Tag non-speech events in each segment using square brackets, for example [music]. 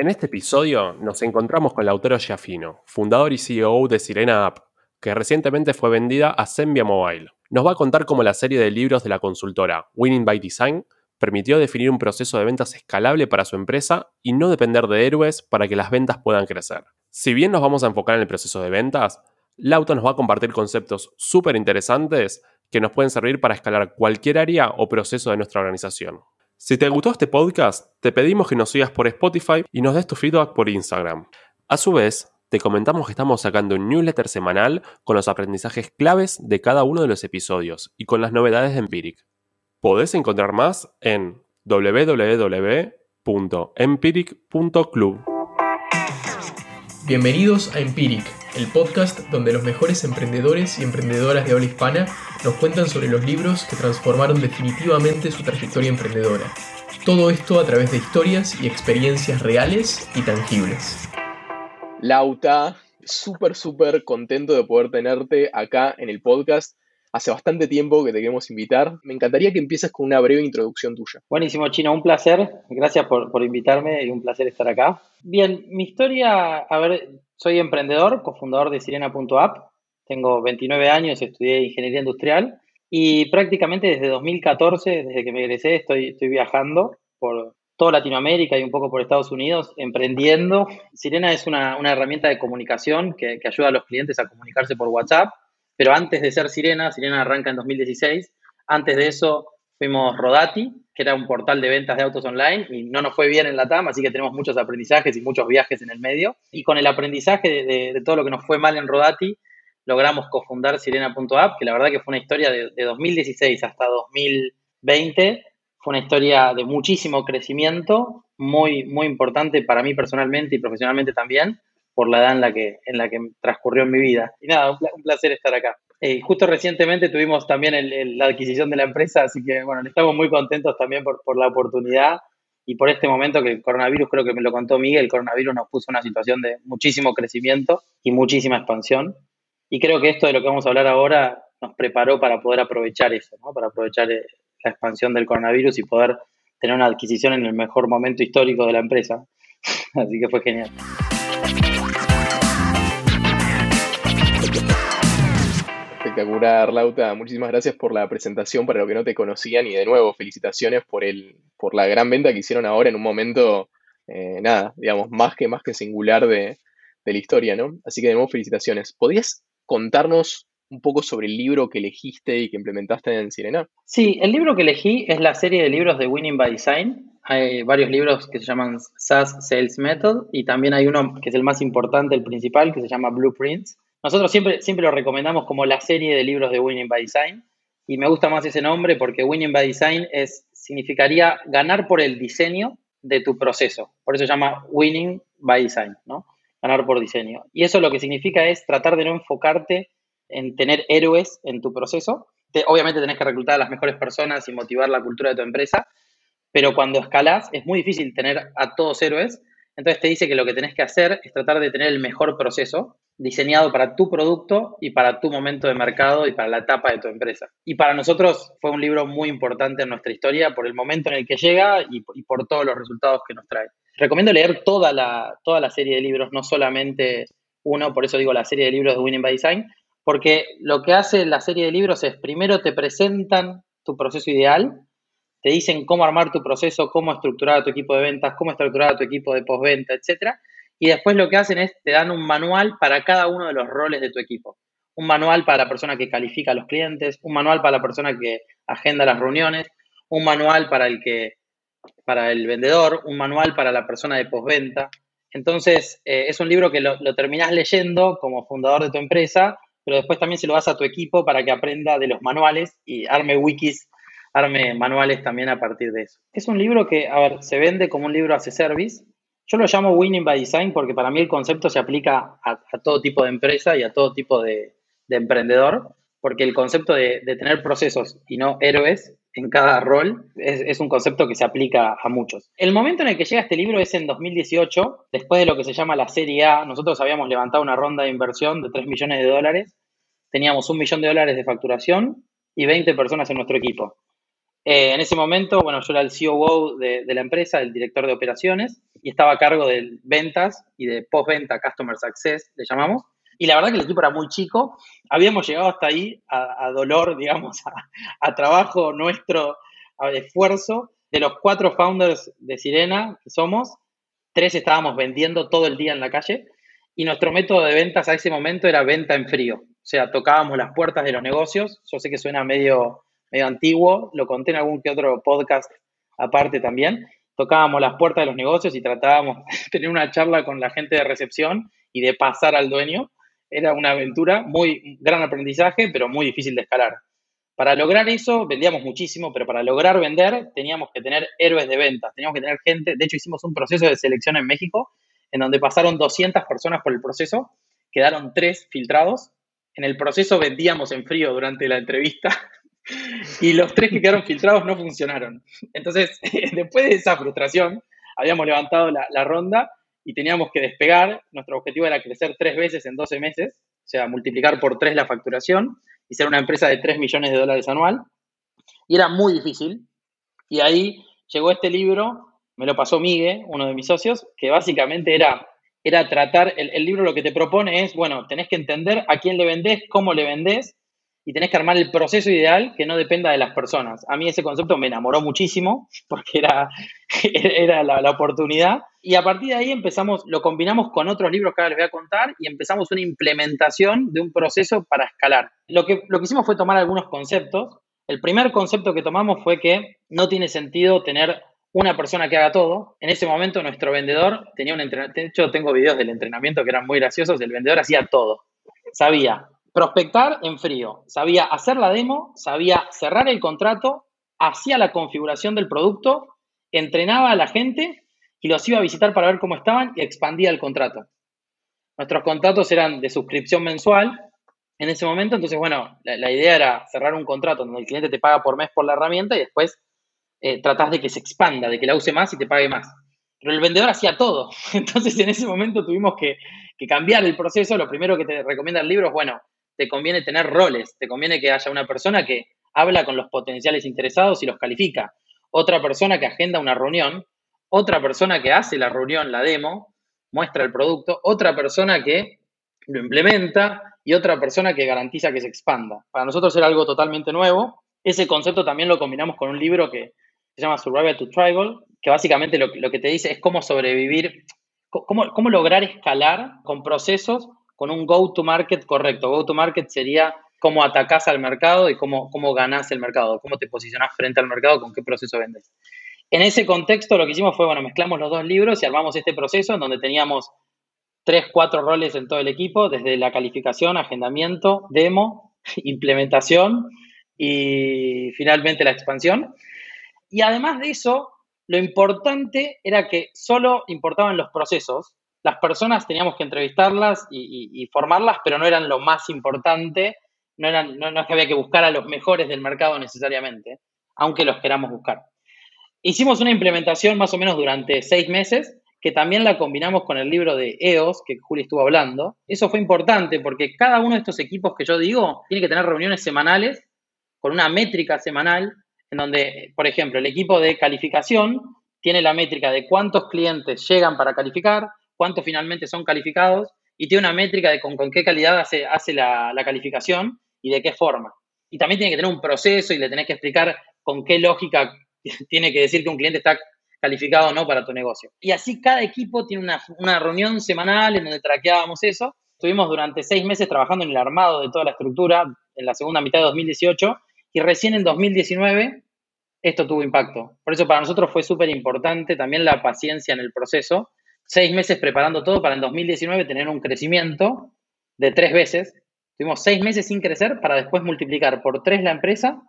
En este episodio nos encontramos con Lautaro Giafino, fundador y CEO de Sirena App, que recientemente fue vendida a Sembia Mobile. Nos va a contar cómo la serie de libros de la consultora Winning by Design permitió definir un proceso de ventas escalable para su empresa y no depender de héroes para que las ventas puedan crecer. Si bien nos vamos a enfocar en el proceso de ventas, Lauto nos va a compartir conceptos súper interesantes que nos pueden servir para escalar cualquier área o proceso de nuestra organización. Si te gustó este podcast, te pedimos que nos sigas por Spotify y nos des tu feedback por Instagram. A su vez, te comentamos que estamos sacando un newsletter semanal con los aprendizajes claves de cada uno de los episodios y con las novedades de Empiric. Podés encontrar más en www.empiric.club. Bienvenidos a Empiric, el podcast donde los mejores emprendedores y emprendedoras de habla hispana nos cuentan sobre los libros que transformaron definitivamente su trayectoria emprendedora. Todo esto a través de historias y experiencias reales y tangibles. Lauta, súper, súper contento de poder tenerte acá en el podcast. Hace bastante tiempo que te queremos invitar. Me encantaría que empieces con una breve introducción tuya. Buenísimo, Chino, un placer. Gracias por, por invitarme y un placer estar acá. Bien, mi historia, a ver, soy emprendedor, cofundador de Sirena.app. Tengo 29 años, estudié ingeniería industrial y prácticamente desde 2014, desde que me egresé, estoy, estoy viajando por toda Latinoamérica y un poco por Estados Unidos, emprendiendo. Sirena es una, una herramienta de comunicación que, que ayuda a los clientes a comunicarse por WhatsApp pero antes de ser Sirena, Sirena arranca en 2016, antes de eso fuimos Rodati, que era un portal de ventas de autos online y no nos fue bien en la TAM, así que tenemos muchos aprendizajes y muchos viajes en el medio. Y con el aprendizaje de, todo lo que nos fue mal en Rodati, logramos cofundar Sirena.app, que la verdad que fue una historia de, de 2016 hasta 2020, fue una historia de muchísimo crecimiento, muy, muy importante para mí personalmente y profesionalmente también por la edad en la que, en la que transcurrió mi vida. Y nada, un, placer estar acá. Eh, justo recientemente tuvimos también la adquisición de la empresa, así que bueno, estamos muy contentos también por, por la oportunidad y por este momento que el coronavirus, creo que me lo contó Miguel, el coronavirus nos puso una situación de muchísimo crecimiento y muchísima expansión. Y creo que esto de lo que vamos a hablar ahora nos preparó para poder aprovechar eso, ¿no? para aprovechar eh, la expansión del coronavirus y poder tener una adquisición en el mejor momento histórico de la empresa. [laughs] Así que fue genial. Espectacular, Lauta. Muchísimas gracias por la presentación para los que no te conocían y de nuevo felicitaciones por, el, por la gran venta que hicieron ahora en un momento, eh, nada, digamos, más que, más que singular de, de, la historia, ¿no? Así que de nuevo felicitaciones. ¿Podrías contarnos un poco sobre el libro que elegiste y que implementaste en Sirena? Sí, el libro que elegí es la serie de libros de Winning by Design. Hay varios libros que se llaman SaaS Sales Method y también hay uno que es el más importante, el principal, que se llama Blueprints nosotros siempre, siempre lo recomendamos como la serie de libros de Winning by Design y me gusta más ese nombre porque Winning by Design es, significaría ganar por el diseño de tu proceso. Por eso se llama Winning by Design, ¿no? Ganar por diseño. Y eso lo que significa es tratar de no enfocarte en tener héroes en tu proceso. obviamente tenés que reclutar a las mejores personas y motivar la cultura de tu empresa, pero cuando escalas es muy difícil tener a todos héroes. Entonces te dice que lo que tenés que hacer es tratar de tener el mejor proceso diseñado para tu producto y para tu momento de mercado y para la etapa de tu empresa. Y para nosotros fue un libro muy importante en nuestra historia por el momento en el que llega y, por todos los resultados que nos trae. Recomiendo leer toda la, toda la serie de libros, no solamente uno, por eso digo la serie de libros de Winning by Design, porque lo que hace la serie de libros es primero te presentan tu proceso ideal, te dicen cómo armar tu proceso, cómo estructurar tu equipo de ventas, cómo estructurar a tu equipo de postventa, etcétera y después lo que hacen es te dan un manual para cada uno de los roles de tu equipo. Un manual para la persona que califica a los clientes, un manual para la persona que agenda las reuniones, un manual para el que para el vendedor, un manual para la persona de postventa. Entonces, eh, es un libro que lo, lo terminás leyendo como fundador de tu empresa, pero después también se lo das a tu equipo para que aprenda de los manuales y arme wikis, arme manuales también a partir de eso. Es un libro que, a ver, se vende como un libro as service, yo lo llamo Winning by Design porque para mí el concepto se aplica a, todo tipo de empresa y a todo tipo de, emprendedor, porque el concepto de, tener procesos y no héroes en cada rol es, un concepto que se aplica a muchos. El momento en el que llega este libro es en 2018, después de lo que se llama la Serie A. Nosotros habíamos levantado una ronda de inversión de 3 millones de dólares, teníamos un millón de dólares de facturación y 20 personas en nuestro equipo. Eh, en ese momento, bueno, yo era el COO de, de, la empresa, el director de operaciones, y estaba a cargo de ventas y de postventa, Customer Success, le llamamos. Y la verdad que el equipo era muy chico. Habíamos llegado hasta ahí a, dolor, [laughs] digamos, a, trabajo nuestro, a esfuerzo. De los cuatro founders de Sirena que somos, tres estábamos vendiendo todo el día en la calle. Y nuestro método de ventas a ese momento era venta en frío. O sea, tocábamos las puertas de los negocios. Yo sé que suena medio, medio antiguo, lo conté en algún que otro podcast aparte también. Tocábamos las puertas de los negocios y tratábamos de [laughs] tener una charla con la gente de recepción y de pasar al dueño era una aventura, muy gran aprendizaje, pero muy difícil de escalar. Para lograr eso, vendíamos muchísimo, pero para lograr vender teníamos que tener héroes de ventas, teníamos que tener gente, de hecho hicimos un proceso de selección en México, en donde pasaron 200 personas por el proceso, quedaron tres filtrados, en el proceso vendíamos en frío durante la entrevista y los tres que quedaron filtrados no funcionaron. Entonces, [laughs] después de esa frustración, habíamos levantado la, ronda y teníamos que despegar. Nuestro objetivo era crecer tres veces en 12 meses, o sea, multiplicar por tres la facturación y ser una empresa de 3 millones de dólares anual. Y era muy difícil. Y ahí llegó este libro, me lo pasó Miguel, uno de mis socios, que básicamente era, era tratar, el, el libro lo que te propone es, bueno, tenés que entender a quién le vendés, cómo le vendés y tenés que armar el proceso ideal que no dependa de las personas. A mí ese concepto me enamoró muchísimo [laughs] porque era, [laughs] era la, oportunidad. Y a partir de ahí empezamos, lo combinamos con otros libros que ahora les voy a contar y empezamos una implementación de un proceso para escalar. Lo que, lo que hicimos fue tomar algunos conceptos. El primer concepto que tomamos fue que no tiene sentido tener una persona que haga todo. En ese momento nuestro vendedor tenía un entrenamiento, de hecho tengo videos del entrenamiento que eran muy graciosos, el vendedor hacía todo. Sabía prospectar en frío. Sabía hacer la demo, sabía cerrar el contrato, hacía la configuración del producto, entrenaba a la gente y los iba a visitar para ver cómo estaban y expandía el contrato. Nuestros contratos eran de suscripción mensual en ese momento, entonces, bueno, la, idea era cerrar un contrato donde el cliente te paga por mes por la herramienta y después eh, tratás de que se expanda, de que la use más y te pague más. Pero el vendedor hacía todo. [laughs] Entonces, en ese momento tuvimos que, que cambiar el proceso. Lo primero que te recomienda el libro es, bueno, te conviene tener roles, te conviene que haya una persona que habla con los potenciales interesados y los califica, otra persona que agenda una reunión, otra persona que hace la reunión, la demo, muestra el producto, otra persona que lo implementa y otra persona que garantiza que se expanda. Para nosotros era algo totalmente nuevo. Ese concepto también lo combinamos con un libro que se llama Survival to Tribal, que básicamente lo, que te dice es cómo sobrevivir, cómo, cómo lograr escalar con procesos con un go-to-market correcto. Go-to-market sería cómo atacás al mercado y cómo, cómo ganás el mercado, cómo te posicionás frente al mercado, con qué proceso vendes. En ese contexto lo que hicimos fue, bueno, mezclamos los dos libros y armamos este proceso en donde teníamos tres, cuatro roles en todo el equipo, desde la calificación, agendamiento, demo, [laughs] implementación y finalmente la expansión. Y además de eso, lo importante era que solo importaban los procesos las personas teníamos que entrevistarlas y, formarlas, pero no eran lo más importante, no, eran, no, es que había que buscar a los mejores del mercado necesariamente, aunque los queramos buscar. Hicimos una implementación más o menos durante seis meses, que también la combinamos con el libro de EOS, que Juli estuvo hablando. Eso fue importante porque cada uno de estos equipos que yo digo tiene que tener reuniones semanales con una métrica semanal, en donde, por ejemplo, el equipo de calificación tiene la métrica de cuántos clientes llegan para calificar, cuántos finalmente son calificados y tiene una métrica de con, qué calidad hace, hace la, calificación y de qué forma. Y también tiene que tener un proceso y le tenés que explicar con qué lógica [laughs] tiene que decir que un cliente está calificado o no para tu negocio. Y así cada equipo tiene una, una reunión semanal en donde traqueábamos eso. Estuvimos durante seis meses trabajando en el armado de toda la estructura en la segunda mitad de 2018 y recién en 2019 esto tuvo impacto. Por eso para nosotros fue súper importante también la paciencia en el proceso seis meses preparando todo para en 2019 tener un crecimiento de tres veces. Tuvimos seis meses sin crecer para después multiplicar por tres la empresa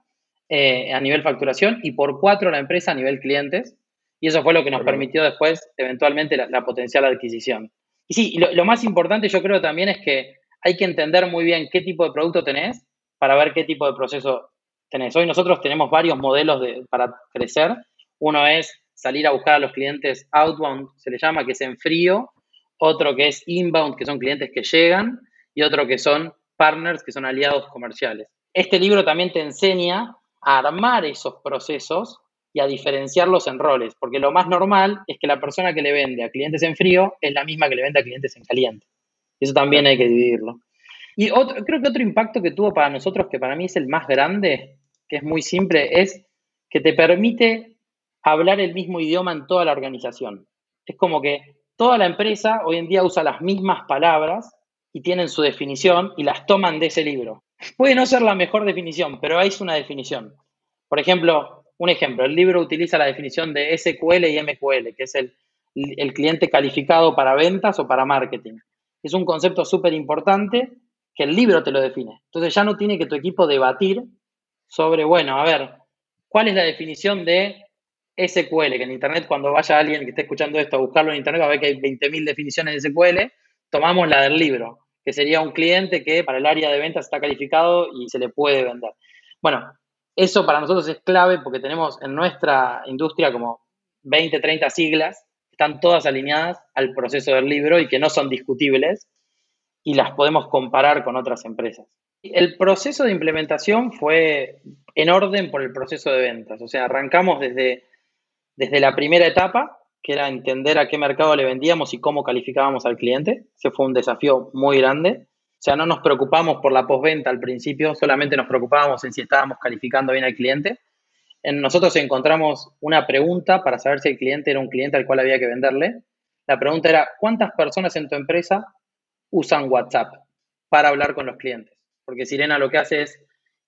eh, a nivel facturación y por cuatro la empresa a nivel clientes. Y eso fue lo que nos permitió después, eventualmente, la, potencial adquisición. Y sí, lo, más importante yo creo también es que hay que entender muy bien qué tipo de producto tenés para ver qué tipo de proceso tenés. Hoy nosotros tenemos varios modelos para crecer. Uno es salir a buscar a los clientes outbound, se le llama, que es en frío, otro que es inbound, que son clientes que llegan, y otro que son partners, que son aliados comerciales. Este libro también te enseña a armar esos procesos y a diferenciarlos en roles, porque lo más normal es que la persona que le vende a clientes en frío es la misma que le vende a clientes en caliente. Eso también hay que dividirlo. Y otro, creo que otro impacto que tuvo para nosotros, que para mí es el más grande, que es muy simple, es que te permite hablar el mismo idioma en toda la organización. Es como que toda la empresa hoy en día usa las mismas palabras y tienen su definición y las toman de ese libro. Puede no ser la mejor definición, pero es una definición. Por ejemplo, un ejemplo, el libro utiliza la definición de SQL y MQL, que es el, el cliente calificado para ventas o para marketing. Es un concepto súper importante que el libro te lo define. Entonces ya no tiene que tu equipo debatir sobre, bueno, a ver, ¿cuál es la definición de SQL? Que en Internet, cuando vaya alguien que esté escuchando esto a buscarlo en Internet, va a ver que hay 20.000 definiciones de SQL. Tomamos la del libro, que sería un cliente que para el área de ventas está calificado y se le puede vender. Bueno, eso para nosotros es clave porque tenemos en nuestra industria como 20, 30 siglas, están todas alineadas al proceso del libro y que no son discutibles y las podemos comparar con otras empresas. El proceso de implementación fue en orden por el proceso de ventas, o sea, arrancamos desde, desde la primera etapa, que era entender a qué mercado le vendíamos y cómo calificábamos al cliente. Ese fue un desafío muy grande. O sea, no nos preocupamos por la postventa al principio, solamente nos preocupábamos en si estábamos calificando bien al cliente. En nosotros encontramos una pregunta para saber si el cliente era un cliente al cual había que venderle. La pregunta era, ¿cuántas personas en tu empresa usan WhatsApp para hablar con los clientes? Porque Sirena lo que hace es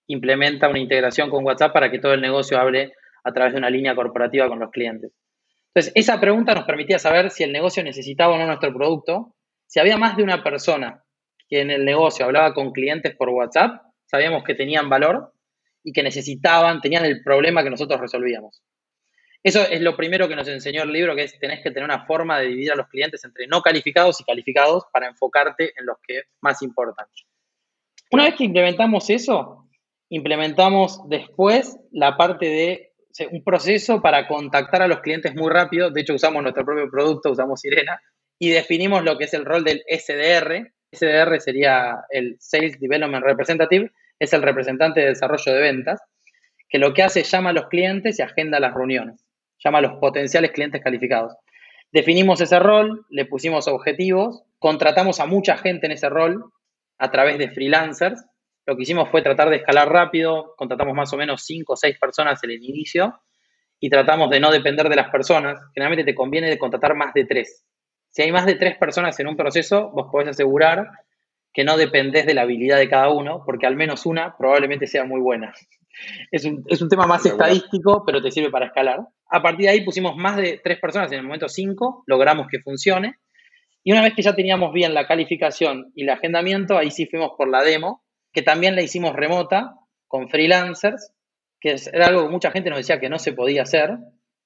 implementa una integración con WhatsApp para que todo el negocio hable a través de una línea corporativa con los clientes. Entonces, esa pregunta nos permitía saber si el negocio necesitaba o no nuestro producto. Si había más de una persona que en el negocio hablaba con clientes por WhatsApp, sabíamos que tenían valor y que necesitaban, tenían el problema que nosotros resolvíamos. Eso es lo primero que nos enseñó el libro, que es tenés que tener una forma de dividir a los clientes entre no calificados y calificados para enfocarte en los que más importan. Una vez que implementamos eso, implementamos después la parte de un proceso para contactar a los clientes muy rápido. De hecho, usamos nuestro propio producto, usamos Sirena, y definimos lo que es el rol del SDR. SDR sería el Sales Development Representative, es el representante de desarrollo de ventas, que lo que hace es llama a los clientes y agenda las reuniones, llama a los potenciales clientes calificados. Definimos ese rol, le pusimos objetivos, contratamos a mucha gente en ese rol, a través de freelancers. Lo que hicimos fue tratar de escalar rápido, contratamos más o menos 5 o 6 personas en el inicio y tratamos de no depender de las personas. Generalmente te conviene de contratar más de 3. Si hay más de 3 personas en un proceso, vos podés asegurar que no dependés de la habilidad de cada uno, porque al menos una probablemente sea muy buena. [laughs] Es un, es un tema más estadístico, pero te sirve para escalar. A partir de ahí pusimos más de 3 personas, en el momento 5, logramos que funcione y una vez que ya teníamos bien la calificación y el agendamiento, ahí sí fuimos por la demo, que también la hicimos remota con freelancers, que era algo que mucha gente nos decía que no se podía hacer,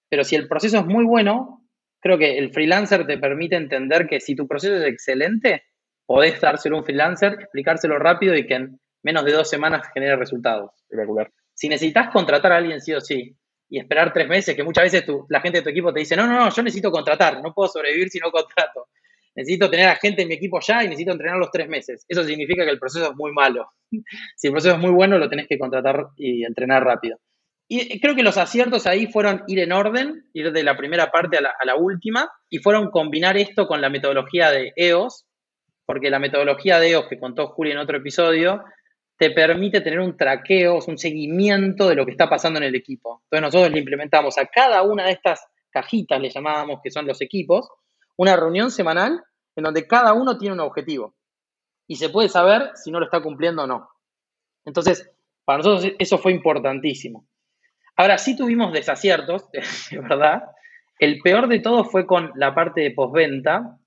pero si el proceso es muy bueno, creo que el freelancer te permite entender que si tu proceso es excelente, podés dárselo a un freelancer, explicárselo rápido y que en menos de dos semanas genere resultados. Si necesitas contratar a alguien sí o sí y esperar tres meses, que muchas veces la gente de tu equipo te dice, no, no, no, yo necesito contratar, no puedo sobrevivir si no contrato necesito tener a gente en mi equipo ya y necesito entrenar los tres meses. Eso significa que el proceso es muy malo. [laughs] si el proceso es muy bueno, lo tenés que contratar y entrenar rápido. Y creo que los aciertos ahí fueron ir en orden, ir de la primera parte a la, última, y fueron combinar esto con la metodología de EOS, porque la metodología de EOS que contó Juli en otro episodio, te permite tener un traqueo, un seguimiento de lo que está pasando en el equipo. Entonces nosotros le implementamos a cada una de estas cajitas, le llamábamos que son los equipos, una reunión semanal en donde cada uno tiene un objetivo y se puede saber si no lo está cumpliendo o no. Entonces, para nosotros eso fue importantísimo. Ahora, sí tuvimos desaciertos, [laughs] es verdad. El peor de todo fue con la parte de postventa,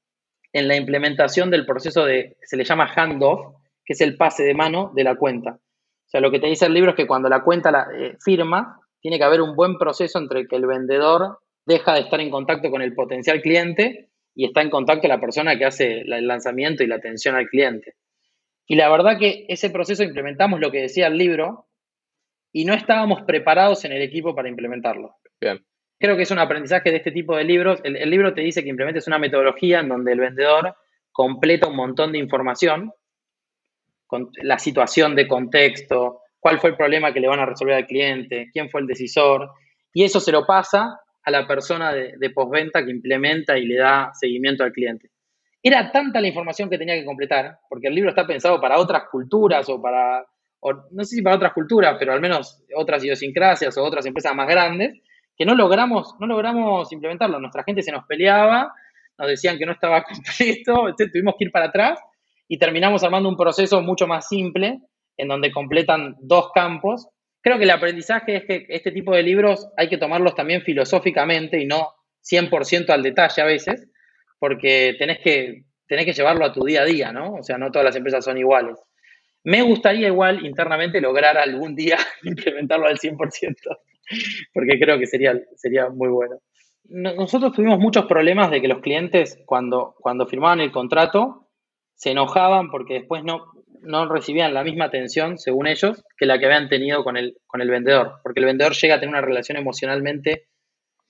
en la implementación del proceso de, se le llama handoff, que es el pase de mano de la cuenta. O sea, lo que te dice el libro es que cuando la cuenta la eh, firma, tiene que haber un buen proceso entre que el vendedor deja de estar en contacto con el potencial cliente y está en contacto la persona que hace el lanzamiento y la atención al cliente. Y la verdad que ese proceso implementamos lo que decía el libro y no estábamos preparados en el equipo para implementarlo. Bien. Creo que es un aprendizaje de este tipo de libros. El, el libro te dice que implementes una metodología en donde el vendedor completa un montón de información, con la situación de contexto, cuál fue el problema que le van a resolver al cliente, quién fue el decisor, y eso se lo pasa a la persona de, postventa que implementa y le da seguimiento al cliente. Era tanta la información que tenía que completar, porque el libro está pensado para otras culturas o para, no sé si para otras culturas, pero al menos otras idiosincrasias o otras empresas más grandes, que no logramos, no logramos implementarlo. Nuestra gente se nos peleaba, nos decían que no estaba [laughs] completo, tuvimos que ir para atrás y terminamos armando un proceso mucho más simple en donde completan dos campos. Creo que el aprendizaje es que este tipo de libros hay que tomarlos también filosóficamente y no 100% al detalle a veces, porque tenés que, tenés que llevarlo a tu día a día, ¿no? O sea, no todas las empresas son iguales. Me gustaría igual internamente lograr algún día [laughs] implementarlo al 100%, porque creo que sería, sería muy bueno. Nosotros tuvimos muchos problemas de que los clientes cuando, cuando firmaban el contrato se enojaban porque después no, no recibían la misma atención, según ellos, que la que habían tenido con el, con el vendedor, porque el vendedor llega a tener una relación emocionalmente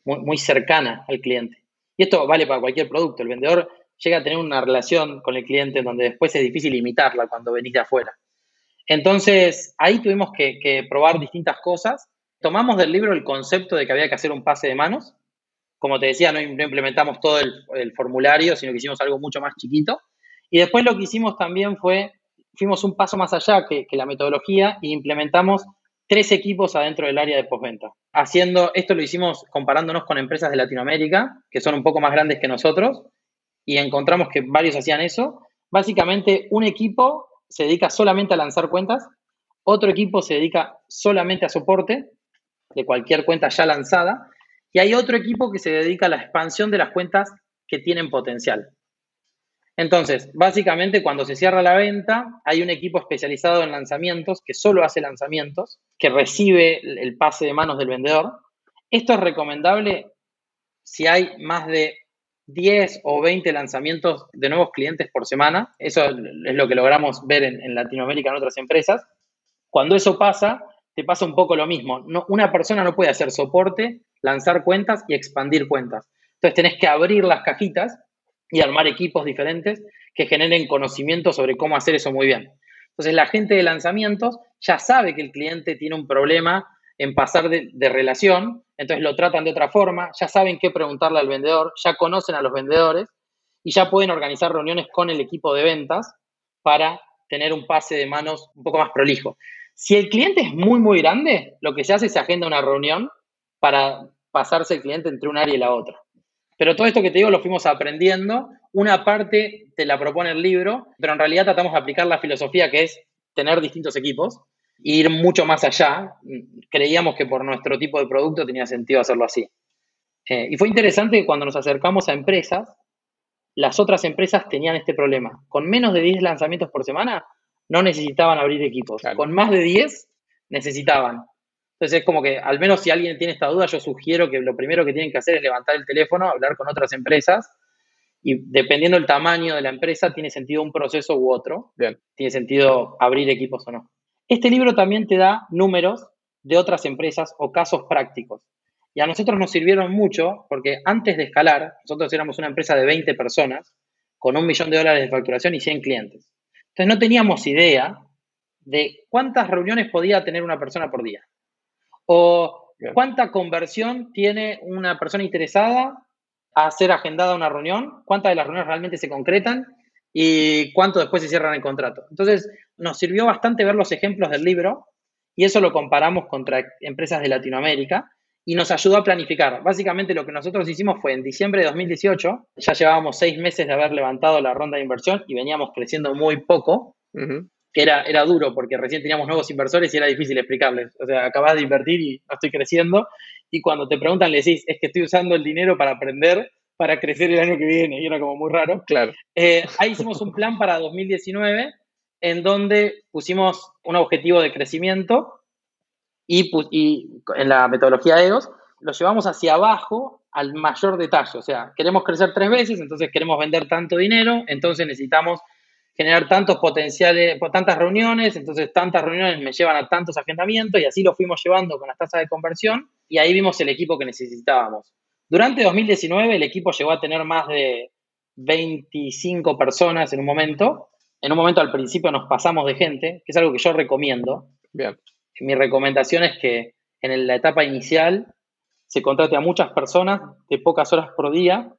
muy, cercana al cliente. Y esto vale para cualquier producto. El vendedor llega a tener una relación con el cliente donde después es difícil imitarla cuando venís de afuera. Entonces, ahí tuvimos que, probar distintas cosas. Tomamos del libro el concepto de que había que hacer un pase de manos. Como te decía, no, implementamos todo el, el, formulario, sino que hicimos algo mucho más chiquito. Y después lo que hicimos también fue fuimos un paso más allá que, la metodología e implementamos tres equipos adentro del área de postventa. Haciendo, esto lo hicimos comparándonos con empresas de Latinoamérica, que son un poco más grandes que nosotros, y encontramos que varios hacían eso. Básicamente, un equipo se dedica solamente a lanzar cuentas, otro equipo se dedica solamente a soporte de cualquier cuenta ya lanzada, y hay otro equipo que se dedica a la expansión de las cuentas que tienen potencial. Entonces, básicamente cuando se cierra la venta, hay un equipo especializado en lanzamientos que solo hace lanzamientos, que recibe el pase de manos del vendedor. Esto es recomendable si hay más de 10 o 20 lanzamientos de nuevos clientes por semana. Eso es lo que logramos ver en, Latinoamérica en otras empresas. Cuando eso pasa, te pasa un poco lo mismo. una persona no puede hacer soporte, lanzar cuentas y expandir cuentas. Entonces tenés que abrir las cajitas y armar equipos diferentes que generen conocimiento sobre cómo hacer eso muy bien. Entonces, la gente de lanzamientos ya sabe que el cliente tiene un problema en pasar de, relación, entonces lo tratan de otra forma, ya saben qué preguntarle al vendedor, ya conocen a los vendedores y ya pueden organizar reuniones con el equipo de ventas para tener un pase de manos un poco más prolijo. Si el cliente es muy, muy grande, lo que se hace es se agenda una reunión para pasarse el cliente entre un área y la otra. Pero todo esto que te digo lo fuimos aprendiendo. Una parte te la propone el libro, pero en realidad tratamos de aplicar la filosofía que es tener distintos equipos e ir mucho más allá. Creíamos que por nuestro tipo de producto tenía sentido hacerlo así. Eh, y fue interesante que cuando nos acercamos a empresas, las otras empresas tenían este problema. Con menos de 10 lanzamientos por semana, no necesitaban abrir equipos. Con más de 10, necesitaban. Entonces es como que, al menos si alguien tiene esta duda, yo sugiero que lo primero que tienen que hacer es levantar el teléfono, hablar con otras empresas y dependiendo del tamaño de la empresa, tiene sentido un proceso u otro. Tiene sentido abrir equipos o no. Este libro también te da números de otras empresas o casos prácticos. Y a nosotros nos sirvieron mucho porque antes de escalar, nosotros éramos una empresa de 20 personas con un millón de dólares de facturación y 100 clientes. Entonces no teníamos idea de cuántas reuniones podía tener una persona por día. O cuánta conversión tiene una persona interesada a ser agendada una reunión, cuántas de las reuniones realmente se concretan y cuánto después se cierran el contrato. Entonces, nos sirvió bastante ver los ejemplos del libro y eso lo comparamos contra empresas de Latinoamérica y nos ayudó a planificar. Básicamente lo que nosotros hicimos fue en diciembre de 2018, ya llevábamos seis meses de haber levantado la ronda de inversión y veníamos creciendo muy poco que era, era duro porque recién teníamos nuevos inversores y era difícil explicarles. O sea, acabas de invertir y no estoy creciendo. Y cuando te preguntan, le decís, es que estoy usando el dinero para aprender, para crecer el año que viene. Y era como muy raro. Claro. Eh, ahí hicimos un plan para 2019 en donde pusimos un objetivo de crecimiento y, y en la metodología EOS lo llevamos hacia abajo al mayor detalle. O sea, queremos crecer tres veces, entonces queremos vender tanto dinero, entonces necesitamos generar tantos potenciales, tantas reuniones, entonces tantas reuniones me llevan a tantos agendamientos y así lo fuimos llevando con las tasas de conversión y ahí vimos el equipo que necesitábamos. Durante 2019 el equipo llegó a tener más de 25 personas en un momento. En un momento al principio nos pasamos de gente, que es algo que yo recomiendo. Bien. mi recomendación es que en la etapa inicial se contrate a muchas personas de pocas horas por día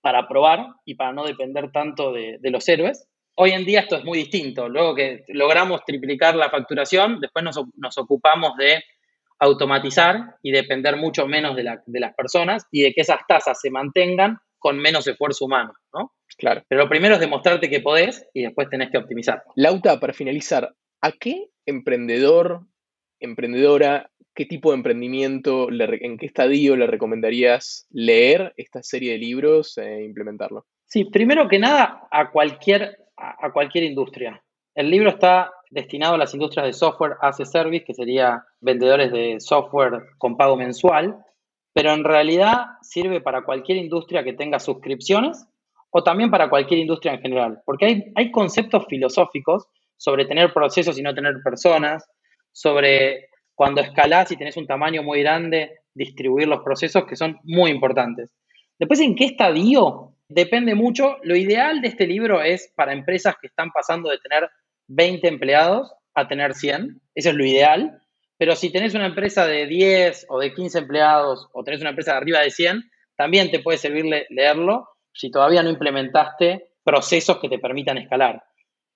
para probar y para no depender tanto de, los héroes. Hoy en día esto es muy distinto. Luego que logramos triplicar la facturación, después nos, ocupamos de automatizar y depender mucho menos de, de, las personas y de que esas tasas se mantengan con menos esfuerzo humano, ¿no? Claro. Pero lo primero es demostrarte que podés y después tenés que optimizar. Lauta, para finalizar, ¿a qué emprendedor, emprendedora, qué tipo de emprendimiento, en qué estadio le recomendarías leer esta serie de libros e implementarlo? Sí, primero que nada, a cualquier, a cualquier industria. El libro está destinado a las industrias de software as a service, que sería vendedores de software con pago mensual, pero en realidad sirve para cualquier industria que tenga suscripciones o también para cualquier industria en general, porque hay, hay conceptos filosóficos sobre tener procesos y no tener personas, sobre cuando escalás y tenés un tamaño muy grande, distribuir los procesos que son muy importantes. Después, ¿en qué estadio? Depende mucho. Lo ideal de este libro es para empresas que están pasando de tener 20 empleados a tener 100. Eso es lo ideal. Pero si tenés una empresa de 10 o de 15 empleados o tenés una empresa de arriba de 100, también te puede servir leerlo si todavía no implementaste procesos que te permitan escalar.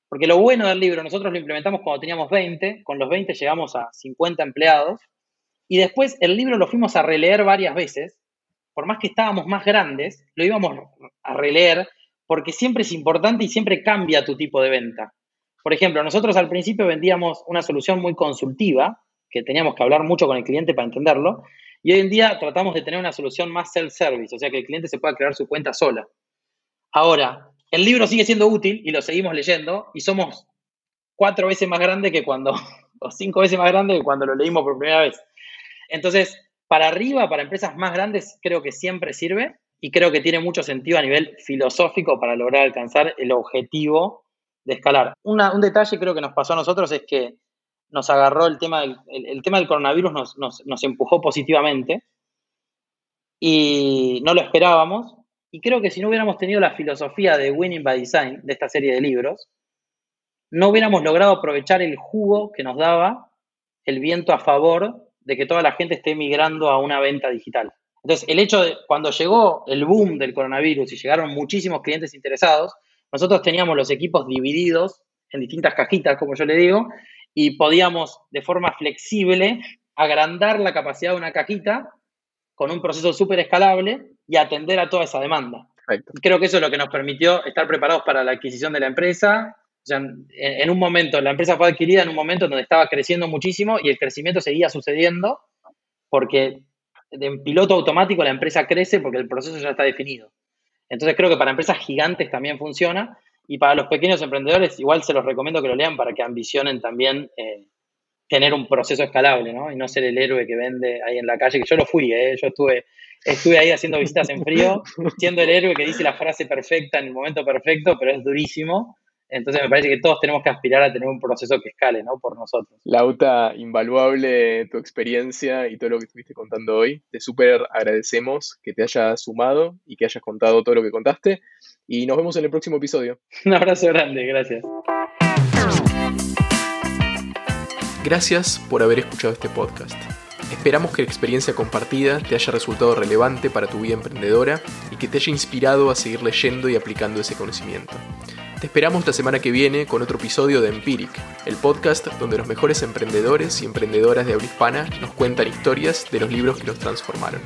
Porque lo bueno del libro, nosotros lo implementamos cuando teníamos 20, con los 20 llegamos a 50 empleados, y después el libro lo fuimos a releer varias veces, por más que estábamos más grandes, lo íbamos a releer porque siempre es importante y siempre cambia tu tipo de venta. Por ejemplo, nosotros al principio vendíamos una solución muy consultiva, que teníamos que hablar mucho con el cliente para entenderlo, y hoy en día tratamos de tener una solución más self-service, o sea que el cliente se pueda crear su cuenta sola. Ahora, el libro sigue siendo útil y lo seguimos leyendo y somos cuatro veces más grande que cuando, [laughs] o cinco veces más grande que cuando lo leímos por primera vez. Entonces, para arriba, para empresas más grandes, creo que siempre sirve y creo que tiene mucho sentido a nivel filosófico para lograr alcanzar el objetivo de escalar. un detalle creo que nos pasó a nosotros es que nos agarró el tema del, el, tema del coronavirus, nos, nos empujó positivamente y no lo esperábamos y creo que si no hubiéramos tenido la filosofía de Winning by Design, de esta serie de libros, no hubiéramos logrado aprovechar el jugo que nos daba el viento a favor de que toda la gente esté migrando a una venta digital. Entonces, el hecho de cuando llegó el boom del coronavirus y llegaron muchísimos clientes interesados, nosotros teníamos los equipos divididos en distintas cajitas, como yo le digo, y podíamos de forma flexible agrandar la capacidad de una cajita con un proceso súper escalable y atender a toda esa demanda. Creo que eso es lo que nos permitió estar preparados para la adquisición de la empresa. En, un momento, la empresa fue adquirida en un momento donde estaba creciendo muchísimo y el crecimiento seguía sucediendo porque en piloto automático la empresa crece porque el proceso ya está definido. Entonces creo que para empresas gigantes también funciona y para los pequeños emprendedores igual se los recomiendo que lo lean para que ambicionen también eh, tener un proceso escalable, ¿no? Y no ser el héroe que vende ahí en la calle, que yo lo fui, ¿eh? Yo estuve, estuve ahí haciendo visitas en frío, siendo el héroe que dice la frase perfecta en el momento perfecto, pero es durísimo. Entonces me parece que todos tenemos que aspirar a tener un proceso que escale, ¿no? Por nosotros. Lauta, invaluable tu experiencia y todo lo que estuviste contando hoy. Te súper agradecemos que te hayas sumado y que hayas contado todo lo que contaste. Y nos vemos en el próximo episodio. [laughs] Un abrazo grande, gracias. Gracias por haber escuchado este podcast. Esperamos que la experiencia compartida te haya resultado relevante para tu vida emprendedora y que te haya inspirado a seguir leyendo y aplicando ese conocimiento. Te esperamos la semana que viene con otro episodio de Empiric, el podcast donde los mejores emprendedores y emprendedoras de habla hispana nos cuentan historias de los libros que los transformaron.